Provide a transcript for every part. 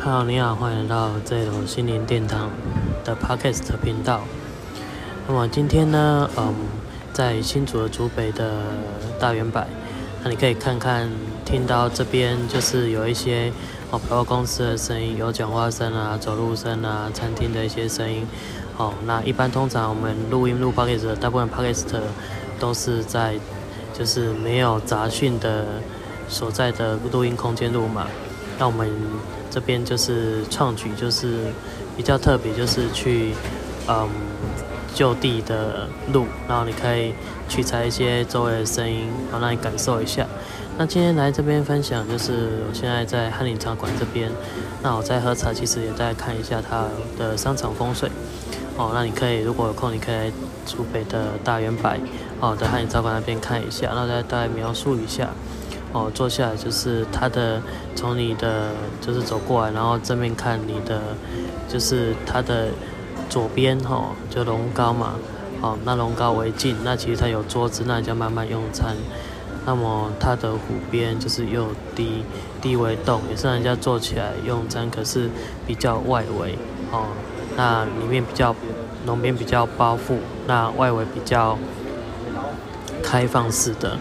好你好，欢迎来到这种心灵殿堂的 Podcast 频道。那么今天呢，嗯，在新竹的竹北的大圆柏，那你可以看看，听到这边就是有一些哦，百货公司的声音，有讲话声啊，走路声啊，餐厅的一些声音。哦，那一般通常我们录音录 Podcast，大部分 Podcast 都是在就是没有杂讯的所在的录音空间录嘛。那我们这边就是创举，就是比较特别，就是去嗯就地的录，然后你可以取材一些周围的声音，好让你感受一下。那今天来这边分享，就是我现在在翰林茶馆这边，那我在喝茶，其实也在看一下它的商场风水。哦，那你可以如果有空，你可以来竹北的大圆柏哦在翰林茶馆那边看一下，然后再大概描述一下。哦，坐下来就是它的，从你的就是走过来，然后正面看你的，就是它的左边哈，就龙高嘛，哦，那龙高为近，那其实它有桌子，那你就慢慢用餐。那么它的虎边就是又低低为洞，也是人家坐起来用餐，可是比较外围哦，那里面比较龙边比较包覆，那外围比较开放式的。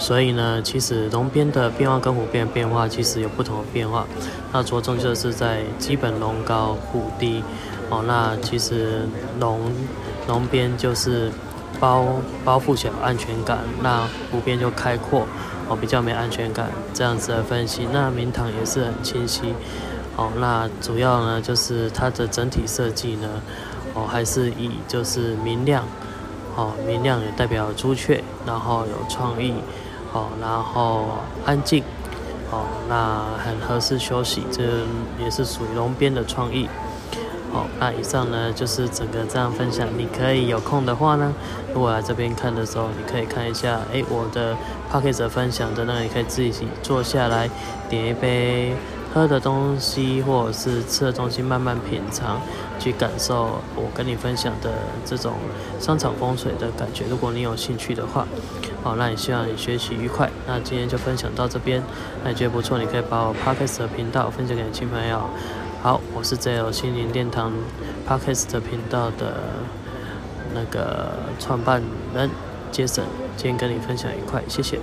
所以呢，其实龙边的变化跟虎边的变化其实有不同的变化。那着重就是在基本龙高虎低哦。那其实龙龙边就是包包覆起来安全感，那虎边就开阔哦，比较没安全感这样子的分析。那明堂也是很清晰哦。那主要呢就是它的整体设计呢哦，还是以就是明亮哦，明亮也代表朱雀，然后有创意。好，然后安静，好，那很合适休息，这也是属于龙边的创意。好，那以上呢就是整个这样分享。你可以有空的话呢，如果来这边看的时候，你可以看一下，哎，我的 p o c k e 分享的那，你可以自己坐下来点一杯。喝的东西或者是吃的东西，慢慢品尝，去感受我跟你分享的这种商场风水的感觉。如果你有兴趣的话，好，那也希望你学习愉快。那今天就分享到这边，那你觉得不错，你可以把我 Podcast 的频道分享给你亲朋友。好，我是 J 心灵殿堂 Podcast 频道的那个创办人 Jason，今天跟你分享愉快，谢谢。